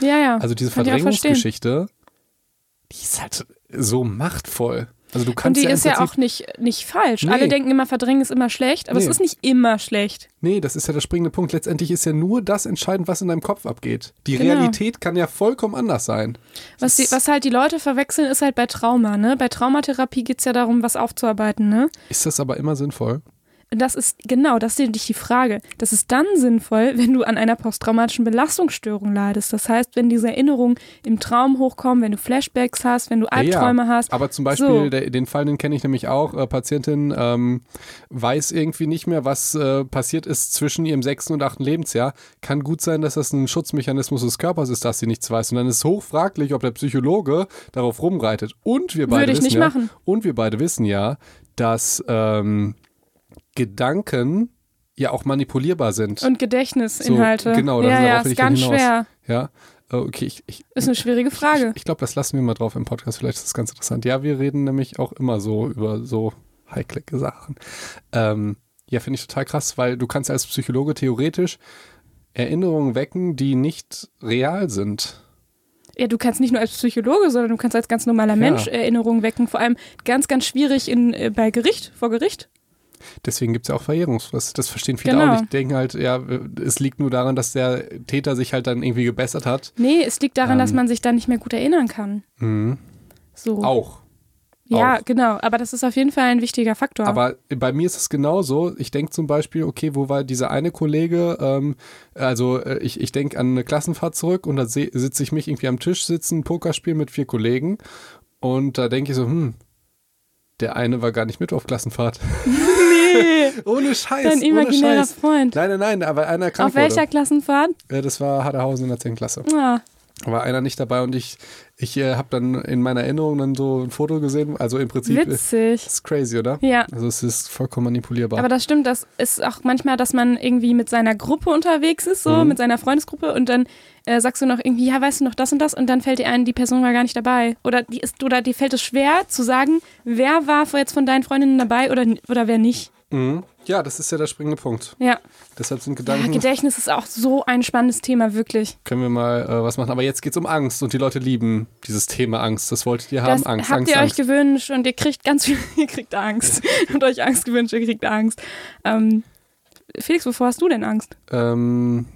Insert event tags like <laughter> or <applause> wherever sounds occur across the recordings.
Ja, ja. Also diese. Verdrängungsgeschichte, die ist halt so machtvoll. Also du Und kannst die ja ist ja auch nicht, nicht falsch. Nee. Alle denken immer, verdrängen ist immer schlecht, aber Nee. es ist nicht immer schlecht. Nee, das ist ja der springende Punkt. Letztendlich ist ja nur das entscheidend, was in deinem Kopf abgeht. Die Genau. Realität kann ja vollkommen anders sein. Was, die, was halt die Leute verwechseln, ist halt bei Trauma, ne? Bei Traumatherapie geht es ja darum, was aufzuarbeiten, ne? ist das aber immer sinnvoll? Das ist, genau, das ist nämlich die Frage. Das ist dann sinnvoll, wenn du an einer posttraumatischen Belastungsstörung leidest. Das heißt, wenn diese Erinnerungen im Traum hochkommen, wenn du Flashbacks hast, wenn du Albträume ja, hast. Aber zum Beispiel, So. der, den Fall, den kenne ich nämlich auch. Äh, Patientin ähm, weiß irgendwie nicht mehr, was äh, passiert ist zwischen ihrem sechsten und achten Lebensjahr. Kann gut sein, dass das ein Schutzmechanismus des Körpers ist, dass sie nichts weiß. Und dann ist hochfraglich, ob der Psychologe darauf rumreitet. Und wir beide Würde ich wissen nicht ja, machen. Und wir beide wissen ja, dass ähm, Gedanken ja auch manipulierbar sind. Und Gedächtnisinhalte. So, genau, das ja, ist ja, ist ganz hinaus. schwer. ja. Äh, Okay, ich, ich, Ist eine schwierige Frage. ich, ich glaube, das lassen wir mal drauf im Podcast. Vielleicht ist das ganz interessant. Ja, wir reden nämlich auch immer so über so heikle Sachen. Ähm, ja, finde ich total krass, weil du kannst als Psychologe theoretisch Erinnerungen wecken, die nicht real sind. Ja, du kannst nicht nur als Psychologe, sondern du kannst als ganz normaler Mensch Erinnerungen wecken. Vor allem ganz, ganz schwierig in, äh, bei Gericht, vor Gericht. Deswegen gibt es ja auch Verjährungsfrist. Das verstehen viele Genau. auch nicht. Denken halt, ja, es liegt nur daran, dass der Täter sich halt dann irgendwie gebessert hat. Nee, es liegt daran, Ähm. dass man sich dann nicht mehr gut erinnern kann. Mhm. So. Auch. Ja, auch. genau. Aber das ist auf jeden Fall ein wichtiger Faktor. Aber bei mir ist es genauso. Ich denke zum Beispiel, okay, wo war dieser eine Kollege? Ähm, also äh, ich, ich denke an eine Klassenfahrt zurück und da sitze ich mich irgendwie am Tisch sitzen, Pokerspiel mit vier Kollegen und da denke ich so, hm, der eine war gar nicht mit auf Klassenfahrt. <laughs> nee, <laughs> ohne Scheiß, dein ohne imaginärer Scheiß. Freund. Nein, nein, nein, aber einer krank Auf welcher wurde. Klassenfahrt? Äh, Das war Haderhausen in der 10. Klasse. Ah, War einer nicht dabei und ich, ich äh, habe dann in meiner Erinnerung dann so ein Foto gesehen. Also im Prinzip ist witzig. ist crazy, oder? Ja. Also es ist vollkommen manipulierbar. Aber das stimmt, das ist auch manchmal, dass man irgendwie mit seiner Gruppe unterwegs ist, so Mhm. mit seiner Freundesgruppe und dann äh, sagst du noch irgendwie, ja, weißt du noch das und das und dann fällt dir ein, die Person war gar nicht dabei. Oder die ist, oder dir fällt es schwer zu sagen, wer war jetzt von deinen Freundinnen dabei oder, oder wer nicht. Mhm. Ja, das ist ja der springende Punkt. Ja. Deshalb sind ja, Gedanken, Gedächtnis ist auch so ein spannendes Thema, wirklich. können wir mal äh, was machen. Aber jetzt geht es um Angst und die Leute lieben dieses Thema Angst. Das wolltet ihr haben, Das Angst, habt Angst, ihr euch Angst. gewünscht und ihr kriegt ganz viel, <laughs> ihr kriegt Angst. <laughs> Habt euch Angst gewünscht, ihr kriegt Angst. Ähm, Felix, wovor hast du denn Angst? Ähm,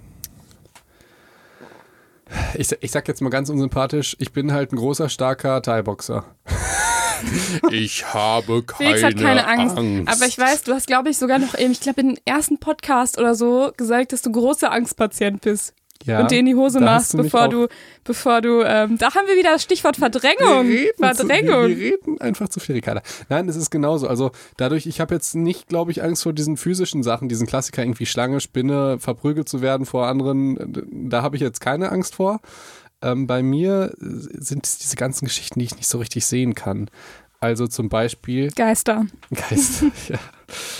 ich, ich sag jetzt mal ganz unsympathisch, ich bin halt ein großer, starker Thai-Boxer. <laughs> <laughs> ich habe keine, Felix hat keine Angst. Aber ich weiß, du hast, glaube ich, sogar noch, eben, ich glaube, im ersten Podcast oder so gesagt, dass du großer Angstpatient bist ja, und dir in die Hose machst, du bevor du, bevor du, ähm, da haben wir wieder das Stichwort Verdrängung. Wir reden, zu, Verdrängung. wir, wir reden einfach zu viel, Ricarda. Nein, es ist genauso. Also dadurch, ich habe jetzt nicht, glaube ich, Angst vor diesen physischen Sachen, diesen Klassiker, irgendwie Schlange, Spinne, verprügelt zu werden vor anderen. Da habe ich jetzt keine Angst vor. Ähm, bei mir sind es diese ganzen Geschichten, die ich nicht so richtig sehen kann. Also zum Beispiel Geister Geister. <laughs> ja.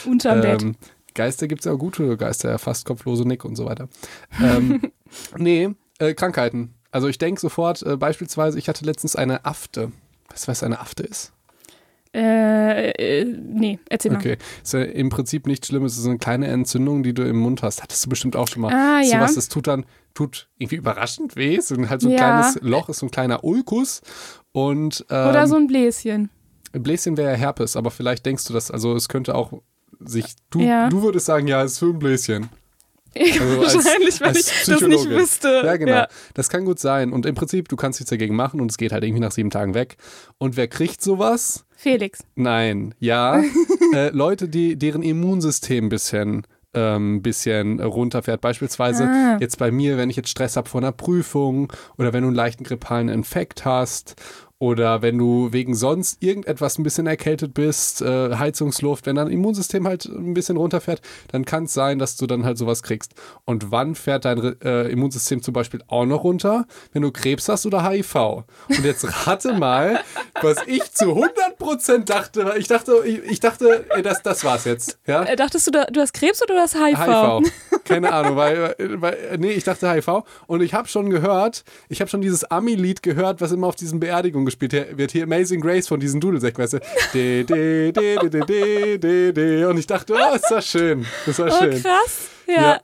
unterm Bett. Ähm, Geister gibt es ja auch gute Geister, fast kopflose Nick und so weiter. Ähm, <laughs> nee, äh, Krankheiten. Also ich denke sofort, äh, beispielsweise, ich hatte letztens eine Afte. Weißt du, was eine Afte ist? Äh, äh, nee, erzähl mal. Okay. Ist ja im Prinzip nichts Schlimmes. Es ist eine kleine Entzündung, die du im Mund hast. Hattest du bestimmt auch schon mal. Ah, ja. Sowas, das tut dann, tut irgendwie überraschend weh. Es ist halt so ein Ja. kleines Loch, ist so ein kleiner Ulkus. Und ähm, Oder so ein Bläschen. Bläschen wäre ja Herpes, aber vielleicht denkst du das, also es könnte auch sich, du, Ja. du würdest sagen, ja, es ist für ein Bläschen. <laughs> Also als- Wahrscheinlich, weil als ich das nicht wüsste. Ja, genau. Ja. Das kann gut sein. Und im Prinzip, du kannst nichts dagegen machen und es geht halt irgendwie nach sieben Tagen weg. Und wer kriegt sowas? Felix. Nein. Ja. <laughs> äh, Leute, die, deren Immunsystem ein bisschen, ähm, bisschen runterfährt. Beispielsweise Ah. jetzt bei mir, wenn ich jetzt Stress habe vor einer Prüfung oder wenn du einen leichten grippalen Infekt hast oder wenn du wegen sonst irgendetwas ein bisschen erkältet bist, äh, Heizungsluft, wenn dein Immunsystem halt ein bisschen runterfährt, dann kann es sein, dass du dann halt sowas kriegst. Und wann fährt dein äh, Immunsystem zum Beispiel auch noch runter? Wenn du Krebs hast oder HIV. Und jetzt rate mal, was ich zu 100% dachte. Ich dachte, ich, ich dachte, ey, das, das war's jetzt. Ja? Äh, dachtest du, da- du hast Krebs oder du hast HIV? HIV. Keine Ahnung, weil, weil nee, ich dachte HIV und ich habe schon gehört, ich habe schon dieses Ami-Lied gehört, was immer auf diesen Beerdigungen gespielt wird. Hier Amazing Grace von diesen Dudelsäcken, weißt du? De, de, de, de, de, de, de, de. Und ich dachte, oh, ist das schön. Das war Oh, schön. krass. Ja. Ja.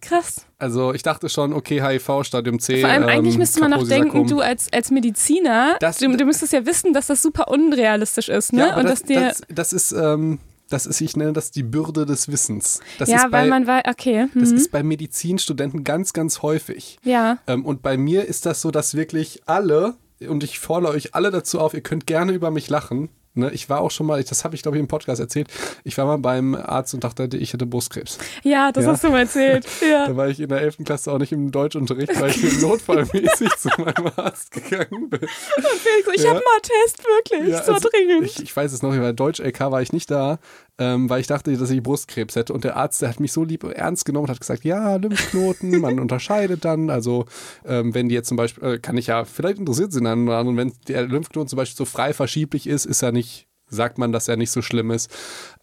Krass. Also ich dachte schon, okay, HIV, Stadium C. Vor allem ähm, eigentlich müsste man noch denken, du als, als Mediziner, Das- du, du müsstest ja wissen, dass das super unrealistisch ist, ne? Ja, Und das, dass dir. das, das ist, ähm, das ist, ich nenne das die Bürde des Wissens. Das ja, ist bei, weil man weiß, okay. das Mhm. ist bei Medizinstudenten ganz, ganz häufig. ja. Ähm, und bei mir ist das so, dass wirklich alle, und ich fordere euch alle dazu auf, ihr könnt gerne über mich lachen. Ne? Ich war auch schon mal, das habe ich glaube ich im Podcast erzählt, ich war mal beim Arzt und dachte, ich hätte Brustkrebs. Ja, das Ja. hast du mal erzählt. <laughs> Ja. Da war ich in der 11. Klasse auch nicht im Deutschunterricht, weil ich notfallmäßig <laughs> zu meinem Arzt gegangen bin. Felix, ich Ja. hab mal Test, wirklich, Ja, so also dringend. Ich, ich weiß es noch, bei Deutsch-LK war ich nicht da, ähm, weil ich dachte, dass ich Brustkrebs hätte. Und der Arzt, der hat mich so lieb ernst genommen und hat gesagt, ja, Lymphknoten, <laughs> man unterscheidet dann. Also ähm, wenn die jetzt zum Beispiel, äh, kann ich ja, vielleicht interessiert sie dann und wenn der Lymphknoten zum Beispiel so frei verschieblich ist, ist er nicht, sagt man, dass er nicht so schlimm ist.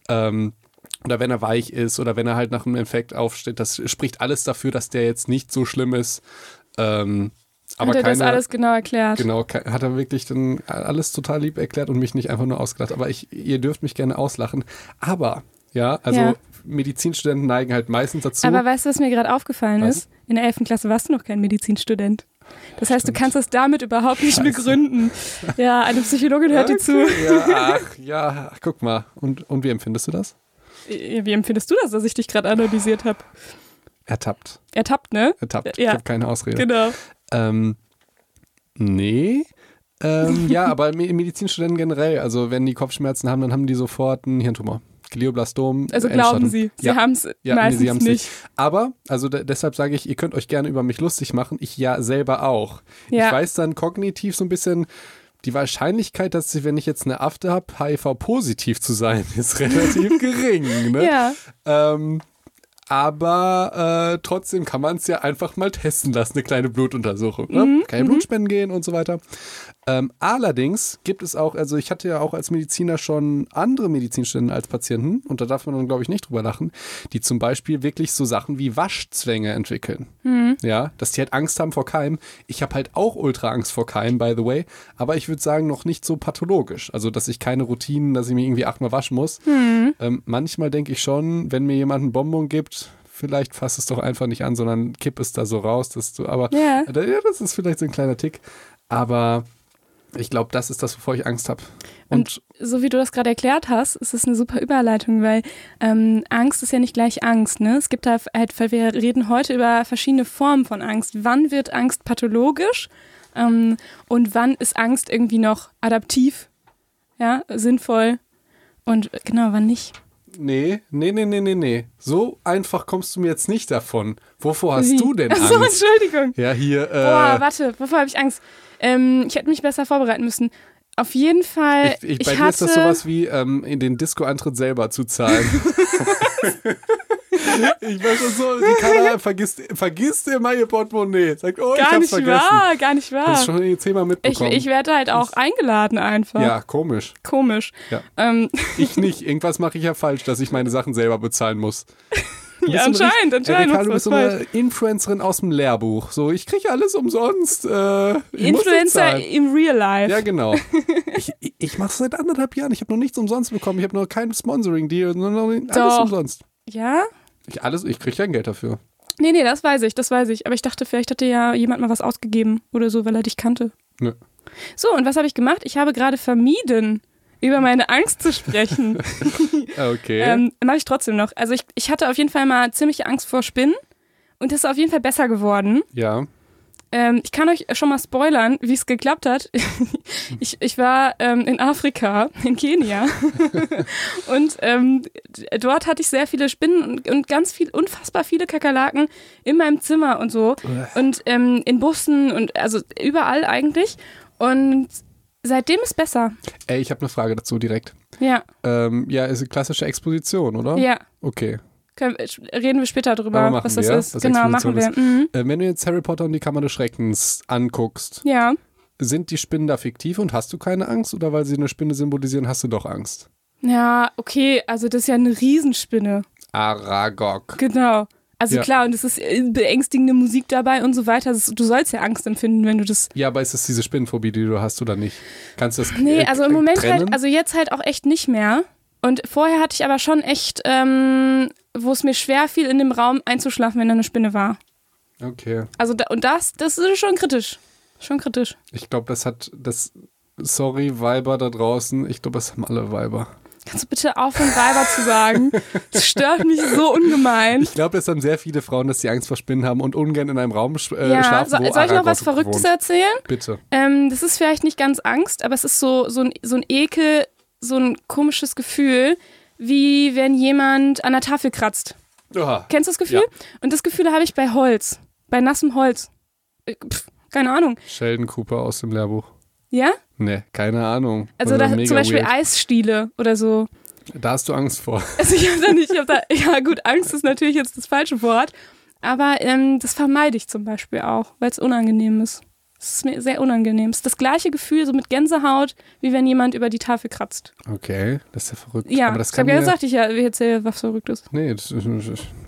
Ähm, oder wenn er weich ist oder wenn er halt nach einem Infekt aufsteht, das spricht alles dafür, dass der jetzt nicht so schlimm ist. Ähm, aber Hat er das keine- alles genau erklärt? Genau, hat er wirklich dann alles total lieb erklärt und mich nicht einfach nur ausgedacht. Aber ich, ihr dürft mich gerne auslachen. Aber, ja, also Ja. Medizinstudenten neigen halt meistens dazu. Aber weißt du, was mir gerade aufgefallen Was? ist? In der 11. Klasse warst du noch kein Medizinstudent. Das heißt, Stimmt. du kannst das damit überhaupt nicht Scheiße. begründen. Ja, eine Psychologin hört dir zu. Okay, Ja, ach, ja, guck mal. Und, und wie empfindest du das? Wie empfindest du das, dass ich dich gerade analysiert habe? Ertappt. Ertappt, ne? Ertappt. Ja. Ich habe keine Ausrede. Genau. Ähm, nee. Ähm, ja, <laughs> aber Me- Medizinstudenten generell, also wenn die Kopfschmerzen haben, dann haben die sofort einen Hirntumor. Glioblastom. Also glauben Endstadium. sie. Sie Ja. haben es Ja, nee, meistens sie haben's nicht. Aber, also de deshalb sage ich, ihr könnt euch gerne über mich lustig machen. Ich ja selber auch. Ja. Ich weiß dann kognitiv so ein bisschen, die Wahrscheinlichkeit, dass ich, wenn ich jetzt eine Afte habe, HIV-positiv zu sein, <laughs> ist relativ gering. Ne? Ja. Ähm, aber äh, trotzdem kann man es ja einfach mal testen lassen, eine kleine Blutuntersuchung. Ne? Mhm, Keine Blutspenden gehen und so weiter. Ähm, allerdings gibt es auch, also ich hatte ja auch als Mediziner schon andere Medizinstudenten als Patienten, und da darf man dann, glaube ich, nicht drüber lachen, die zum Beispiel wirklich so Sachen wie Waschzwänge entwickeln. Mhm. Ja, dass die halt Angst haben vor Keim. Ich habe halt auch ultra Angst vor Keim, by the way, aber ich würde sagen, noch nicht so pathologisch. Also, dass ich keine Routinen, dass ich mich irgendwie achtmal waschen muss. Mhm. Ähm, manchmal denke ich schon, wenn mir jemand einen Bonbon gibt, vielleicht fass es doch einfach nicht an, sondern kipp es da so raus, dass du, aber ja, das ist vielleicht so ein kleiner Tick. Aber ich glaube, das ist das, wovor ich Angst habe. Und, So wie du das gerade erklärt hast, ist es eine super Überleitung, weil ähm, Angst ist ja nicht gleich Angst. Ne? Es gibt da halt, weil wir reden heute über verschiedene Formen von Angst. Wann wird Angst pathologisch ähm, und wann ist Angst irgendwie noch adaptiv, ja, sinnvoll und äh, genau, wann nicht. Nee, nee, nee, nee, nee, nee. So einfach kommst du mir jetzt nicht davon. Wovor hast Wie? du denn Angst? Entschuldigung. Ja, hier, Boah, äh, warte, wovor habe ich Angst? Ähm, ich hätte mich besser vorbereiten müssen. Auf jeden Fall. ich, ich, ich bei dir hatte, ist das sowas wie ähm, in den Disco-Antritt selber zu zahlen. <laughs> <laughs> ich war schon so, die Kamera <laughs> vergisst, vergisst immer ihr Portemonnaie. Sagt, oh, ich gar hab's nicht vergessen. wahr, gar nicht wahr. du schon jetzt zehnmal Ich, mitbekommen. ich werde halt auch eingeladen einfach. ja, komisch. Komisch. Ja. Ähm, Ich <laughs> nicht. Irgendwas mache ich ja falsch, dass ich meine Sachen selber bezahlen muss. <laughs> Ja, anscheinend, richtig- anscheinend. Erika, du bist so eine falsch. Influencerin aus dem Lehrbuch. So, ich kriege alles umsonst. Äh, ich Influencer im Real Life. Ja, genau. Ich, ich, ich mache es seit anderthalb Jahren. Ich habe noch nichts umsonst bekommen. Ich habe noch keinen Sponsoring-Deal. Alles Doch. umsonst. Ja? Ich, alles, ich kriege kein Geld dafür. Nee, nee, das weiß ich, das weiß ich. Aber ich dachte, vielleicht hat dir ja jemand mal was ausgegeben oder so, weil er dich kannte. Nö. So, und was habe ich gemacht? Ich habe gerade vermieden, über meine Angst zu sprechen. <laughs> Okay. ähm, Mache ich trotzdem noch. Also ich, ich hatte auf jeden Fall mal ziemliche Angst vor Spinnen. Und das ist auf jeden Fall besser geworden. ja. Ähm, ich kann euch schon mal spoilern, wie es geklappt hat. <laughs> ich, ich war ähm, in Afrika, in Kenia. <laughs> und ähm, dort hatte ich sehr viele Spinnen und, und ganz viel, unfassbar viele Kakerlaken in meinem Zimmer und so. Und ähm, in Bussen und also überall eigentlich. Und seitdem ist besser. Ey, ich habe eine Frage dazu direkt. Ja, Ähm, ja, ist eine klassische Exposition, oder? ja. Okay. Können, reden wir später drüber, was das wir, ist. was genau, machen wir. Mhm. Äh, wenn du jetzt Harry Potter und die Kammer des Schreckens anguckst, Ja. sind die Spinnen da fiktiv und hast du keine Angst? Oder weil sie eine Spinne symbolisieren, hast du doch Angst? Ja, okay, also das ist ja eine Riesenspinne. Aragog. Genau. Also Ja. klar, und es ist äh, beängstigende Musik dabei und so weiter. Das, du sollst ja Angst empfinden, wenn du das. Ja, aber ist es diese Spinnenphobie, die du hast oder nicht? Kannst du das Nee, äh, also im Moment trennen? halt, also jetzt halt auch echt nicht mehr. Und vorher hatte ich aber schon echt, ähm, wo es mir schwer fiel, in dem Raum einzuschlafen, wenn da eine Spinne war. Okay. Also da, und das, das ist schon kritisch. Schon kritisch. Ich glaube, das hat das. Sorry, Weiber da draußen. Ich glaube, das haben alle Weiber. Kannst du bitte aufhören, Weiber zu sagen? Das stört mich so ungemein. Ich glaube, es haben sehr viele Frauen, dass sie Angst vor Spinnen haben und ungern in einem Raum äh, ja, schlafen, so, soll ich noch was Verrücktes wohnt. erzählen? Bitte. Ähm, das ist vielleicht nicht ganz Angst, aber es ist so, so, ein, so ein Ekel, so ein komisches Gefühl, wie wenn jemand an der Tafel kratzt. Oha. Kennst du das Gefühl? Und das Gefühl habe ich bei Holz, bei nassem Holz. Äh, Pff, keine Ahnung. Sheldon Cooper aus dem Lehrbuch. Ja? Ne, keine Ahnung. Also da, zum Beispiel weird. Eisstiele oder so. Da hast du Angst vor. <laughs> Also ich habe da nicht, ich habe da, ja gut, Angst ist natürlich jetzt das falsche Wort, aber ähm, das vermeide ich zum Beispiel auch, weil es unangenehm ist. Es ist mir sehr unangenehm. Es ist das gleiche Gefühl, so mit Gänsehaut, wie wenn jemand über die Tafel kratzt. Okay, das ist ja verrückt. Ja, Aber das ich kann habe ja gesagt, ich ja, ich erzähle was Verrücktes. Nee, das ist,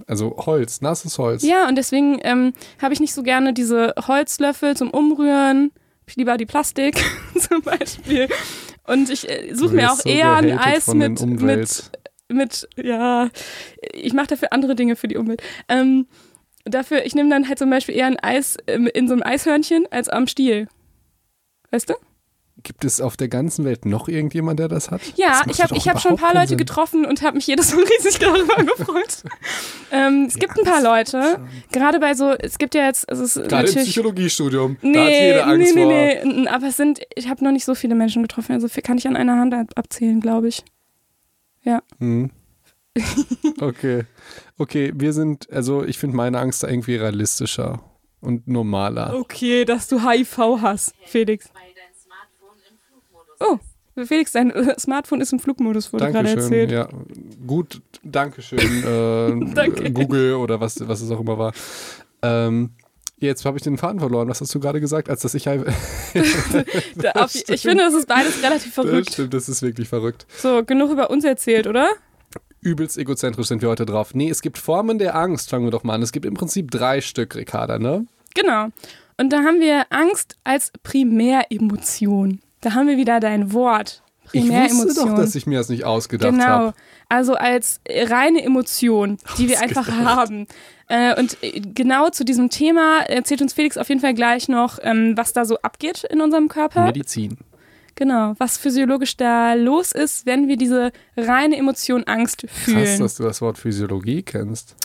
also Holz, nasses Holz. Ja, und deswegen ähm, habe ich nicht so gerne diese Holzlöffel zum Umrühren. Ich lieber die Plastik <laughs> zum Beispiel. Und ich äh, suche mir auch so eher ein Eis mit, mit, mit, ja, ich mache dafür andere Dinge für die Umwelt. Ähm, dafür, ich nehme dann halt zum Beispiel eher ein Eis ähm, in so einem Eishörnchen als am Stiel. Weißt du? Gibt es auf der ganzen Welt noch irgendjemand, der das hat? Ja, Das ich habe hab schon ein paar Leute Sinn. getroffen und habe mich jedes <laughs> Mal riesig darüber gefreut. ähm, es gibt ein paar Leute, gerade bei so, es gibt ja jetzt, also es ist Gerade im. Psychologiestudium. da hat Nee, jeder Angst nee, vor. nee, nee, n- aber es sind, ich habe noch nicht so viele Menschen getroffen, also kann ich an einer Hand ab- abzählen, glaube ich. Hm. Okay. <laughs> Okay, wir sind, also ich finde meine Angst da irgendwie realistischer und normaler. Okay, dass du HIV hast, Felix. Oh, Felix, dein äh, Smartphone ist im Flugmodus, wurde gerade erzählt. Ja, gut, Dankeschön, äh, <laughs> Danke. Google oder was, was es auch immer war. Ähm, jetzt habe ich den Faden verloren. Was hast du gerade gesagt, als dass ich <laughs> auf, ich <laughs> finde, das ist beides relativ Das verrückt. stimmt, das ist wirklich verrückt. So, genug über uns erzählt, oder? Übelst egozentrisch sind wir heute drauf. Nee, es gibt Formen der Angst, fangen wir doch mal an. Es gibt im Prinzip drei Stück, Ricarda, ne? Genau. Und da haben wir Angst als Primäremotion. Da haben wir wieder dein Wort. Ich Primäremotion. wusste doch, dass ich mir das nicht ausgedacht Genau. habe. Also als reine Emotion, die wir einfach haben. Äh, und äh, genau zu diesem Thema erzählt uns Felix auf jeden Fall gleich noch, ähm, was da so abgeht in unserem Körper. Medizin. Genau, was physiologisch da los ist, wenn wir diese reine Emotion Angst Krass, fühlen. dass du das Wort Physiologie kennst.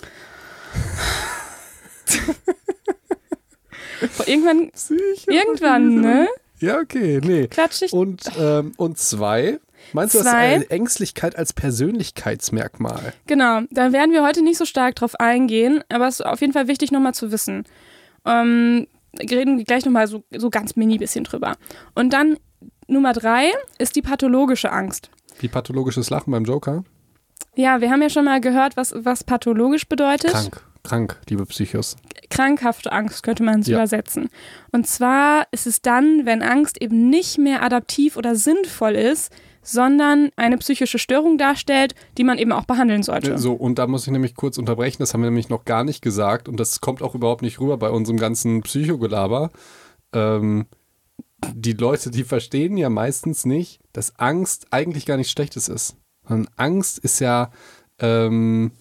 Irgendwann, Psychologie. irgendwann, ne? Ja, okay, nee. Klatsch ich. Und, ähm, und zwei, meinst du das Zwei. äh, Ängstlichkeit als Persönlichkeitsmerkmal? Genau, da werden wir heute nicht so stark drauf eingehen, aber es ist auf jeden Fall wichtig nochmal zu wissen. Ähm, wir reden gleich nochmal so, so ganz mini bisschen drüber. Und dann Nummer drei ist die pathologische Angst. Wie pathologisches Lachen beim Joker? Ja, wir haben ja schon mal gehört, was, was pathologisch bedeutet. Krank, krank, liebe Psychos. Krankhafte Angst könnte man es Ja. übersetzen. Und zwar ist es dann, wenn Angst eben nicht mehr adaptiv oder sinnvoll ist, sondern eine psychische Störung darstellt, die man eben auch behandeln sollte. So, und da muss ich nämlich kurz unterbrechen, das haben wir nämlich noch gar nicht gesagt und das kommt auch überhaupt nicht rüber bei unserem ganzen Psychogelaber. Ähm, die Leute, die verstehen ja meistens nicht, dass Angst eigentlich gar nichts Schlechtes ist. Sondern Angst ist ja ähm,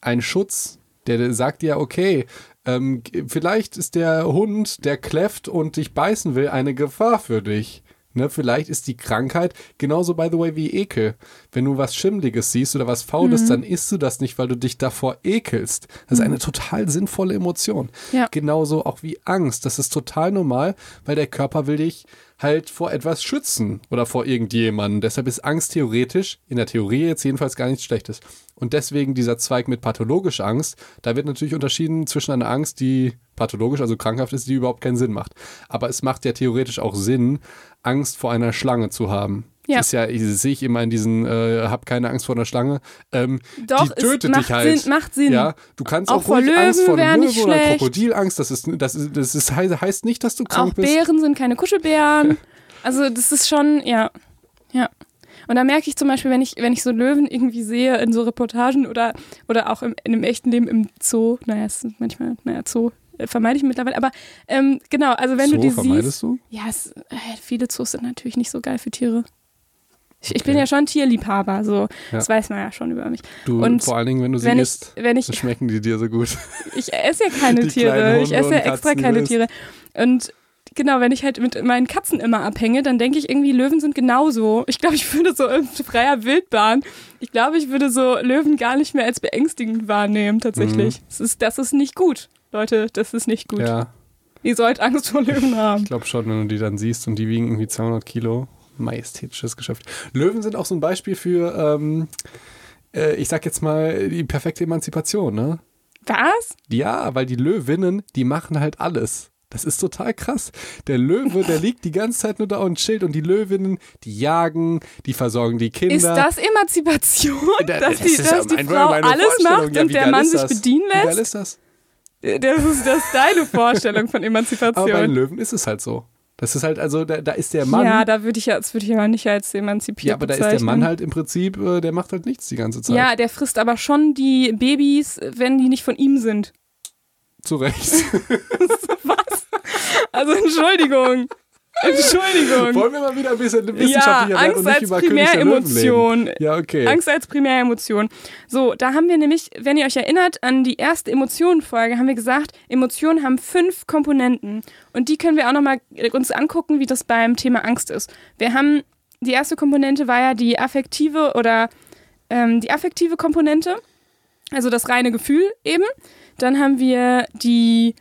ein Schutz, der sagt ja, okay, ähm, vielleicht ist der Hund, der kläfft und dich beißen will, eine Gefahr für dich. Ne, vielleicht ist die Krankheit genauso, by the way, wie Ekel. Wenn du was Schimmliges siehst oder was Faules, dann isst du das nicht, weil du dich davor ekelst. Das ist eine total sinnvolle Emotion. Ja. Genauso auch wie Angst. Das ist total normal, weil der Körper will dich halt vor etwas schützen oder vor irgendjemandem. Deshalb ist Angst theoretisch, in der Theorie jetzt jedenfalls gar nichts Schlechtes. Und deswegen dieser Zweig mit pathologischer Angst, da wird natürlich unterschieden zwischen einer Angst, die pathologisch, also krankhaft ist, die überhaupt keinen Sinn macht. Aber es macht ja theoretisch auch Sinn, Angst vor einer Schlange zu haben. Ja. Das ist ja, das sehe ich immer in diesen, äh, hab keine Angst vor einer Schlange. Ähm, Doch, die es tötet macht dich halt. Sinn- macht Sinn. Ja, du kannst Auch auch, vor ruhig Angst Löwen vor wär einer nicht Löwe oder. Krokodilangst. Das ist, das ist, das ist, heißt nicht, dass du Auch krank bist. Bären sind keine Kuschelbären. <laughs> Also das ist schon, ja, ja. Und da merke ich zum Beispiel, wenn ich, wenn ich so Löwen irgendwie sehe in so Reportagen oder, oder auch im, in dem echten Leben im Zoo, naja, es ist manchmal, naja, Zoo äh, vermeide ich mittlerweile, aber ähm, genau, also wenn so du die vermeidest siehst. du? Ja, es, äh, viele Zoos sind natürlich nicht so geil für Tiere. Ich, ich bin ja schon Tierliebhaber, so. Ja. Das weiß man ja schon über mich. Du, Und vor allen Dingen, wenn du sie Wenn ich, isst, wenn ich dann schmecken die dir so gut. <laughs> Ich esse ja keine Die Tiere. Ich esse ja extra keine Tiere. Und genau, wenn ich halt mit meinen Katzen immer abhänge, dann denke ich irgendwie, Löwen sind genauso. Ich glaube, ich würde so in freier Wildbahn, ich glaube, ich würde so Löwen gar nicht mehr als beängstigend wahrnehmen, tatsächlich. Das, ist, das ist nicht gut. Leute, das ist nicht gut. Mhm. Ja, Ihr sollt Angst vor Löwen haben. ich glaube schon, wenn du die dann siehst und die wiegen irgendwie 200 Kilo. Majestätisches Geschäft. Löwen sind auch so ein Beispiel für, ähm, äh, ich sag jetzt mal, die perfekte Emanzipation, ne? Was? Ja, weil die Löwinnen, die machen halt alles. Das ist total krass. Der Löwe, der <laughs> liegt die ganze Zeit nur da und chillt und die Löwinnen, die jagen, die versorgen die Kinder. Ist das Emanzipation, Da- dass das die, dass die Frau alles macht Ja, und der Mann sich bedienen Wie geil lässt? ist das? Das ist, das ist deine Vorstellung von Aber bei Emanzipation. den Löwen ist es halt so. Das ist halt, also da, da ist der Mann. Ja, da würde ich ja, das würde ich aber nicht als emanzipiert Ja, aber da ist der bezeichnen. Mann halt im Prinzip, äh, der macht halt nichts die ganze Zeit. Ja, der frisst aber schon die Babys, wenn die nicht von ihm sind. Zu Recht. <laughs> Was? Also Entschuldigung. Entschuldigung. Wollen wir mal wieder ein bisschen Ja, wissenschaftlicher werden Angst und nicht als über Primäremotion. Ja, okay. Angst als Primäremotion. So, da haben wir nämlich, wenn ihr euch erinnert an die erste Emotionenfolge, haben wir gesagt, Emotionen haben fünf Komponenten. Und die können wir auch nochmal uns angucken, wie das beim Thema Angst ist. Wir haben, die erste Komponente war ja die affektive oder ähm, die affektive Komponente, also das reine Gefühl eben. Dann haben wir die,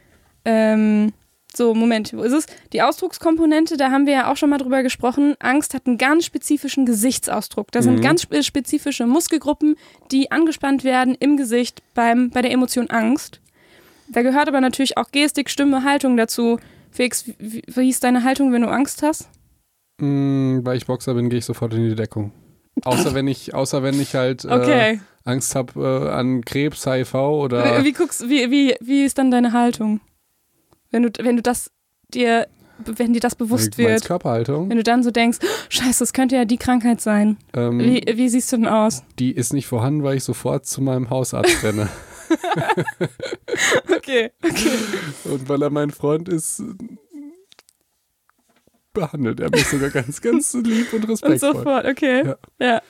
ähm, so, Moment, wo ist es? Die Ausdruckskomponente, da haben wir ja auch schon mal drüber gesprochen. Angst hat einen ganz spezifischen Gesichtsausdruck. Das Mhm. sind ganz spe- spezifische Muskelgruppen, die angespannt werden im Gesicht beim, bei der Emotion Angst. Da gehört aber natürlich auch Gestik, Stimme, Haltung dazu. Felix, wie, wie ist deine Haltung, wenn du Angst hast? Mm, weil ich Boxer bin, gehe ich sofort in die Deckung. Außer wenn ich, außer wenn ich halt äh, Okay. Angst habe äh, an Krebs, HIV oder. Wie, wie guckst, wie, wie, wie ist dann deine Haltung? Wenn du, wenn du das dir, wenn dir das bewusst meinst wird, Körperhaltung. wenn du dann so denkst, "Oh, scheiße, das könnte ja die Krankheit sein. Ähm, Wie, wie siehst du denn aus? die ist nicht vorhanden, weil ich sofort zu meinem Hausarzt renne. <laughs> Okay, okay. Und weil er mein Freund ist, behandelt er mich sogar ganz, ganz lieb und Und respektvoll. sofort, okay. Ja. Ja.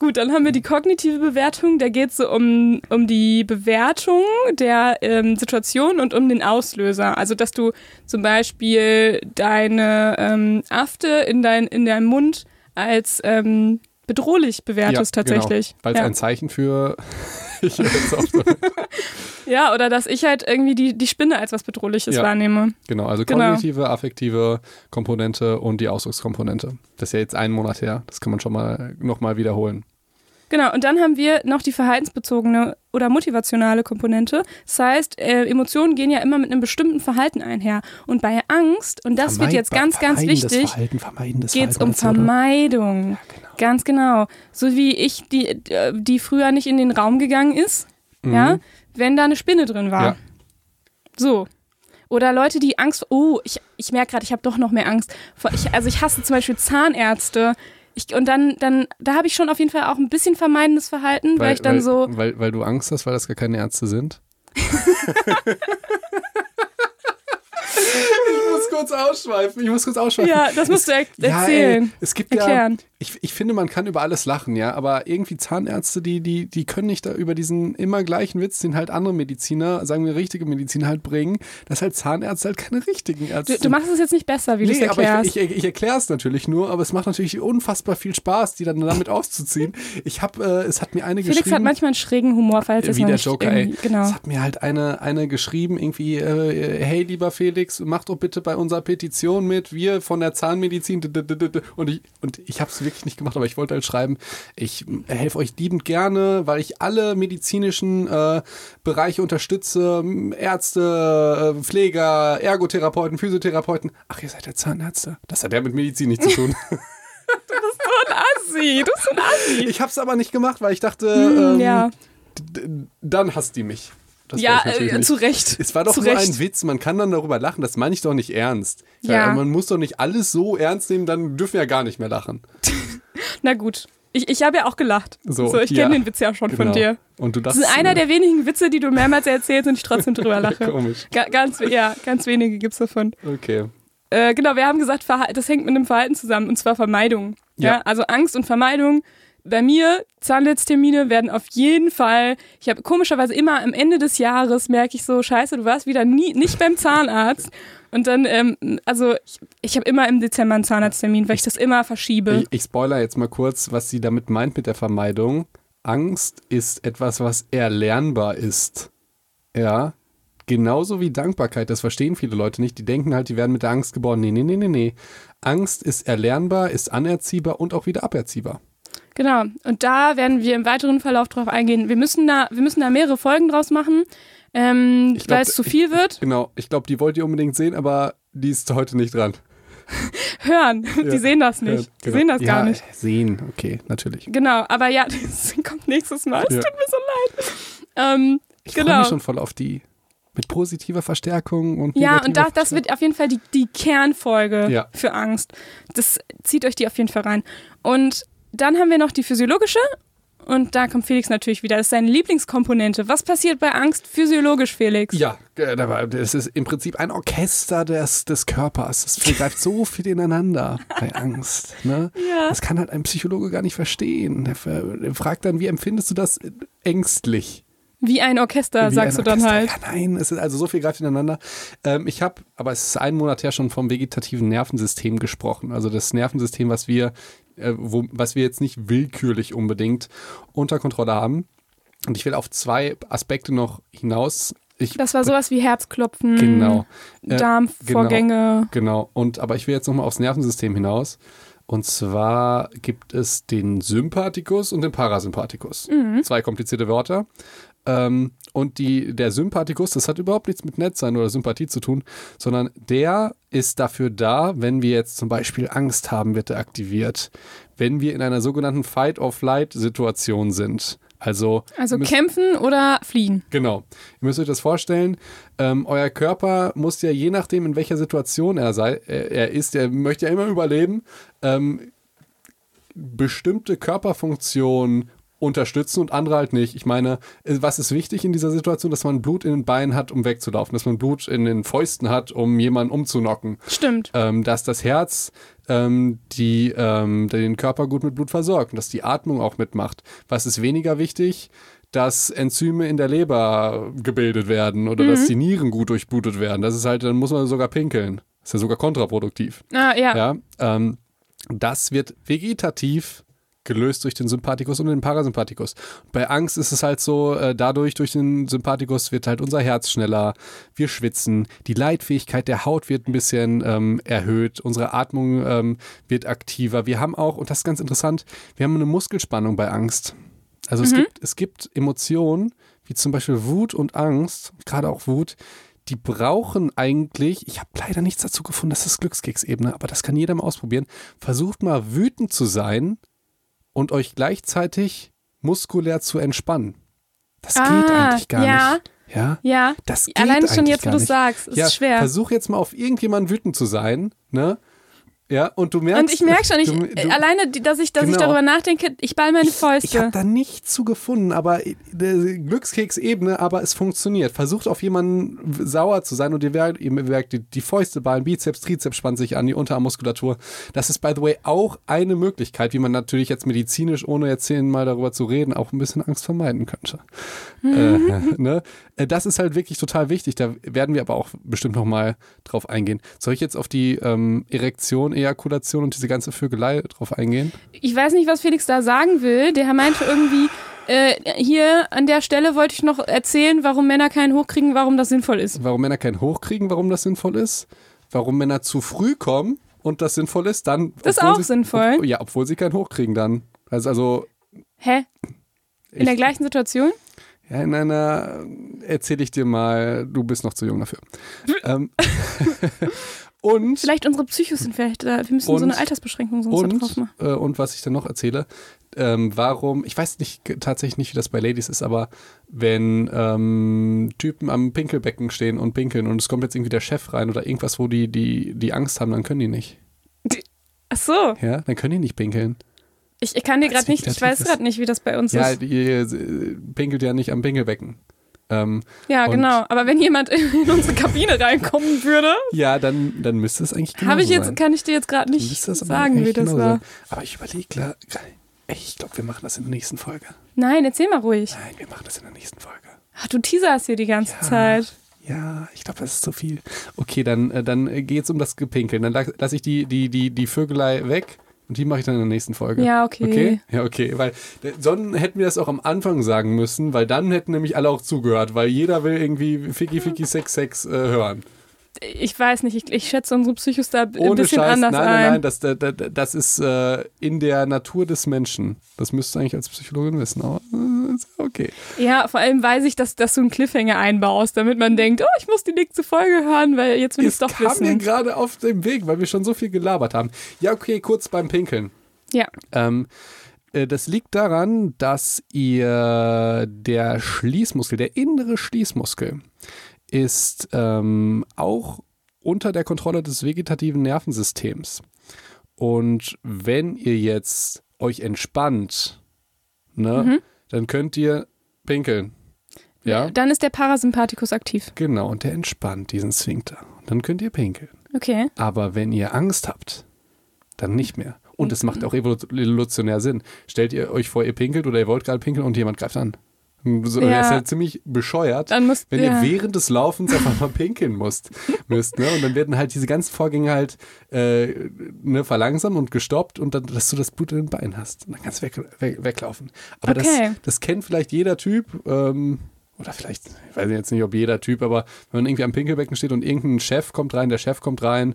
Gut, dann haben wir die kognitive Bewertung. Da geht es so um, um die Bewertung der ähm, Situation und um den Auslöser. Also, dass du zum Beispiel deine ähm, Afte in, dein, in deinem Mund als ähm, bedrohlich bewertest tatsächlich. Weil es ja. ein Zeichen für. <laughs> ich <laughs> ja, oder dass ich halt irgendwie die, die Spinne als was Bedrohliches Ja. wahrnehme. Genau, also Genau. kognitive, affektive Komponente und die Ausdruckskomponente. Das ist ja jetzt einen Monat her. Das kann man schon mal nochmal wiederholen. Genau, und dann haben wir noch die verhaltensbezogene oder motivationale Komponente. Das heißt, äh, Emotionen gehen ja immer mit einem bestimmten Verhalten einher. Und bei Angst, und das wird jetzt ganz, ganz wichtig, geht es um. Vermeidung. Ja, genau. Ganz genau. So wie ich, die, äh, die früher nicht in den Raum gegangen ist, Mhm. ja, wenn da eine Spinne drin war. Ja. So. Oder Leute, die Angst, oh, ich, ich merke gerade, ich habe doch noch mehr Angst. Vor, ich, also ich hasse zum Beispiel Zahnärzte. Ich, und dann, dann, da habe ich schon auf jeden Fall auch ein bisschen vermeidendes Verhalten, weil, ich dann weil, so, Weil, weil du Angst hast, weil das gar keine Ärzte sind? <laughs> ich muss kurz ausschweifen. Ich muss kurz ausschweifen. ja, das musst du er Ja, erzählen. ey, es gibt Erklären. ja, ich, ich finde, man kann über alles lachen, ja, aber irgendwie Zahnärzte, die, die, die können nicht da über diesen immer gleichen Witz, den halt andere Mediziner, sagen wir richtige Mediziner halt bringen, dass halt Zahnärzte halt keine richtigen Ärzte Du, du machst es jetzt nicht besser, wie du es Nee, aber erklärst. ich, ich, ich erkläre es natürlich nur, aber es macht natürlich unfassbar viel Spaß, die dann damit <laughs> auszuziehen. Ich habe, äh, es hat mir eine Felix geschrieben. hat manchmal einen schrägen Humor, falls es wie noch der Joker, ey. Genau. Es hat mir halt eine, eine geschrieben, irgendwie, äh, hey, lieber Felix, mach doch bitte bei unserer Petition mit, wir von der Zahnmedizin. Und ich, und ich habe es wirklich nicht gemacht, aber ich wollte halt schreiben, ich helfe euch liebend gerne, weil ich alle medizinischen äh, Bereiche unterstütze, Ärzte, äh, Pfleger, Ergotherapeuten, Physiotherapeuten. Ach, ihr seid ja Zahnärzte. Das hat ja mit Medizin nichts zu tun. <laughs> Assi, du bist so ein Assi. ich habe es aber nicht gemacht, weil ich dachte, Hm, ähm, ja, dann hasst die mich. Das ja äh, zu Recht. Es war doch zu nur Recht. ein Witz, man kann dann darüber lachen, das meine ich doch nicht ernst. Ja. Man muss doch nicht alles so ernst nehmen, dann dürfen wir ja gar nicht mehr lachen. <laughs> Na gut. Ich, ich habe ja auch gelacht. So, ich ja. kenne den Witz ja schon von Genau. dir. Und du Das dachtest, ist einer der wenigen Witze, die du mehrmals erzählst und ich trotzdem drüber <laughs> lache. Komisch. Ga ganz, ja, ganz wenige gibt's davon. Okay. äh, genau, wir haben gesagt, das hängt mit einem Verhalten zusammen und zwar Vermeidung. Ja. Ja. also Angst und Vermeidung. Bei mir, Zahnarzttermine werden auf jeden Fall, ich habe komischerweise immer am Ende des Jahres merke ich so, scheiße, du warst wieder nie, nicht beim Zahnarzt. Und dann, ähm, also ich, ich habe immer im Dezember einen Zahnarzttermin, weil ich das immer verschiebe. Ich, ich spoiler jetzt mal kurz, was sie damit meint mit der Vermeidung. Angst ist etwas, was erlernbar ist. Ja. Genauso wie Dankbarkeit. Das verstehen viele Leute nicht. Die denken halt, die werden mit der Angst geboren. Nee, nee, nee, nee, nee. Angst ist erlernbar, ist anerziehbar und auch wieder aberziehbar. Genau. Und da werden wir im weiteren Verlauf drauf eingehen. Wir müssen da, wir müssen da mehrere Folgen draus machen, ähm, glaub, weil es zu viel wird. Genau. Ich glaube, die wollt ihr unbedingt sehen, aber die ist heute nicht dran. <laughs> Hören. Ja. Die sehen das nicht. Ja, Die genau. sehen das gar Ja, nicht. Sehen, okay, natürlich. Genau, aber ja, <laughs> das kommt nächstes Mal. Es tut mir so leid. Ähm, Ich freue genau. mich schon voll auf die. Mit positiver Verstärkung und Ja, und das, das wird auf jeden Fall die, die Kernfolge für Angst. Das zieht euch die auf jeden Fall rein. Und dann haben wir noch die physiologische. Und da kommt Felix natürlich wieder. Das ist seine Lieblingskomponente. Was passiert bei Angst physiologisch, Felix? Ja, äh, aber das ist im Prinzip ein Orchester des, des Körpers. Es <laughs> greift so viel ineinander bei Angst. Ne? Ja. Das kann halt ein Psychologe gar nicht verstehen. Der fragt dann, wie empfindest du das ängstlich? Wie ein Orchester, Wie sagst ein du dann Orchester. halt. Ja, nein, es ist also so viel greift ineinander. Ähm, ich habe, aber es ist einen Monat her schon vom vegetativen Nervensystem gesprochen. Also das Nervensystem, was wir, äh, wo, was wir jetzt nicht willkürlich unbedingt unter Kontrolle haben. Und ich will auf zwei Aspekte noch hinaus. Ich, Das war sowas wie Herzklopfen, Genau. Äh, Darmvorgänge. Genau. Und aber ich will jetzt nochmal aufs Nervensystem hinaus. Und zwar gibt es den Sympathikus und den Parasympathikus. Mhm. Zwei komplizierte Wörter. Ähm, und die, der Sympathikus, das hat überhaupt nichts mit Nettsein oder Sympathie zu tun, sondern der ist dafür da, wenn wir jetzt zum Beispiel Angst haben, wird er aktiviert. Wenn wir in einer sogenannten Fight-or-Flight-Situation sind. Also, Also müsst- kämpfen oder fliehen. Genau. Ihr müsst euch das vorstellen. Ähm, euer Körper muss ja je nachdem, in welcher Situation er sei, er, er ist, er möchte ja immer überleben, ähm, bestimmte Körperfunktionen unterstützen und andere halt nicht. Ich meine, äh, was ist wichtig in dieser Situation, dass man Blut in den Beinen hat, um wegzulaufen, dass man Blut in den Fäusten hat, um jemanden umzunocken, Stimmt. ähm, dass das Herz ähm, die, ähm, den Körper gut mit Blut versorgt und dass die Atmung auch mitmacht. Was ist weniger wichtig? Dass Enzyme in der Leber gebildet werden oder dass die Nieren gut durchblutet werden. Das ist halt, dann muss man sogar pinkeln. Das ist ja sogar kontraproduktiv. Ah, ja. Ja, ähm, das wird vegetativ gelöst durch den Sympathikus und den Parasympathikus. Bei Angst ist es halt so, äh, dadurch, durch den Sympathikus wird halt unser Herz schneller, wir schwitzen, die Leitfähigkeit der Haut wird ein bisschen ähm, erhöht, unsere Atmung ähm, wird aktiver. Wir haben auch, und das ist ganz interessant, wir haben eine Muskelspannung bei Angst. Also es, gibt, es gibt Emotionen, wie zum Beispiel Wut und Angst, gerade auch Wut, die brauchen eigentlich, ich habe leider nichts dazu gefunden, das ist Glückskeksebene, aber das kann jeder mal ausprobieren. Versucht mal wütend zu sein und euch gleichzeitig muskulär zu entspannen. Das geht Ah, eigentlich gar ja. nicht. Ja, Ja. das geht Alleine schon jetzt, wo du sagst, ist ja, schwer. Versuch jetzt mal auf irgendjemanden wütend zu sein, ne? Ja, und du merkst. Und ich merke schon, ich, du, äh, du, alleine, die- dass ich, dass ich Genau. darüber nachdenke, ich ball meine Fäuste. Ich habe da nichts zu gefunden, aber äh, Glückskeksebene, aber es funktioniert. Versucht auf jemanden sauer zu sein und ihr merkt, ihr merkt die, die Fäuste ballen, Bizeps, Trizeps spannt sich an, die Unterarmmuskulatur. Das ist, by the way, auch eine Möglichkeit, wie man natürlich jetzt medizinisch, ohne jetzt zehnmal darüber zu reden, auch ein bisschen Angst vermeiden könnte. Äh, <laughs> ne? Äh, Das ist halt wirklich total wichtig. Da werden wir aber auch bestimmt nochmal drauf eingehen. Soll ich jetzt auf die ähm, Erektion, Ejakulation und diese ganze Vögelei drauf eingehen? ich weiß nicht, was Felix da sagen will. Der meinte irgendwie, äh, hier an der Stelle wollte ich noch erzählen, warum Männer keinen hochkriegen, warum das sinnvoll ist. warum Männer keinen hochkriegen, warum das sinnvoll ist, warum Männer zu früh kommen und das sinnvoll ist, dann. Das ist auch sie, sinnvoll. Ob, ja, obwohl sie keinen hochkriegen dann. Also, also Hä? In ich, der gleichen Situation? ja, in einer erzähle ich dir mal, du bist noch zu jung dafür. <laughs> ähm, <laughs> und Vielleicht unsere Psychos sind vielleicht da. Wir müssen so Und- eine Altersbeschränkung sonst da drauf und, machen. äh, und was ich dann noch erzähle, ähm, warum, ich weiß nicht tatsächlich nicht, wie das bei Ladies ist, aber wenn ähm, Typen am Pinkelbecken stehen und pinkeln und es kommt jetzt irgendwie der Chef rein oder irgendwas, wo die, die, die Angst haben, dann können die nicht. Ach so. Ja, dann können die nicht pinkeln. Ich, ich kann dir gerade nicht, ich weiß gerade nicht, wie das bei uns Ja, ist. ihr äh, pinkelt ja nicht am Pinkelbecken. Ähm, Ja, genau. Aber wenn jemand in <laughs> unsere Kabine reinkommen würde, ja, dann, dann müsste es eigentlich genau ich jetzt, sein. kann ich dir jetzt gerade nicht sagen, wie das war. sein. Aber ich überlege, klar, ich glaube, wir machen das in der nächsten Folge. Nein, erzähl mal ruhig. Nein, wir machen das in der nächsten Folge. Ach, du teaserst hier die ganze Ja. Zeit. Ja, ich glaube, das ist zu viel. Okay, dann, äh, dann geht es um das Gepinkeln. Dann la- lasse ich die, die, die, die Vögelei weg und die mache ich dann in der nächsten Folge. Ja, okay. Okay? Ja, okay. Weil sonst hätten wir das auch am Anfang sagen müssen, weil dann hätten nämlich alle auch zugehört, weil jeder will irgendwie Ficky Ficky Sex Sex äh, hören. Ich weiß nicht, ich, ich schätze unsere Psychos da ein Ohne bisschen Scheiß. anders nein, ein. nein, nein, das, das, das ist äh, in der Natur des Menschen. Das müsstest du eigentlich als Psychologin wissen, aber äh, okay. Ja, vor allem weiß ich, dass, dass du einen Cliffhanger einbaust, damit man denkt, oh, ich muss die nächste Folge hören, weil jetzt will ich Es doch kam mir wissen. gerade auf dem Weg, weil wir schon so viel gelabert haben. Ja, okay, kurz beim Pinkeln. Ja, Ähm, äh, das liegt daran, dass ihr der Schließmuskel, der innere Schließmuskel, ist ähm, auch unter der Kontrolle des vegetativen Nervensystems. Und wenn ihr jetzt euch entspannt, ne, Mhm. Dann könnt ihr pinkeln. Ja, dann ist der Parasympathikus aktiv. genau. Und der entspannt diesen Sphinkter. Und dann könnt ihr pinkeln. Okay. Aber wenn ihr Angst habt, dann nicht mehr. Und es macht auch evolu- evolutionär Sinn. Stellt ihr euch vor, ihr pinkelt oder ihr wollt gerade pinkeln und jemand greift an. So, Ja. Das ist ja ziemlich bescheuert, müsst wenn ja. ihr während des Laufens einfach mal pinkeln musst, <laughs> müsst. Ne? Und dann werden halt diese ganzen Vorgänge halt äh, ne, verlangsamt und gestoppt und dann, dass du das Blut in den Beinen hast. Und dann kannst du weg, weg, weglaufen. Aber Okay. das, das kennt vielleicht jeder Typ. Ähm, oder vielleicht, ich weiß jetzt nicht, ob jeder Typ, aber wenn man irgendwie am Pinkelbecken steht und irgendein Chef kommt rein, der Chef kommt rein,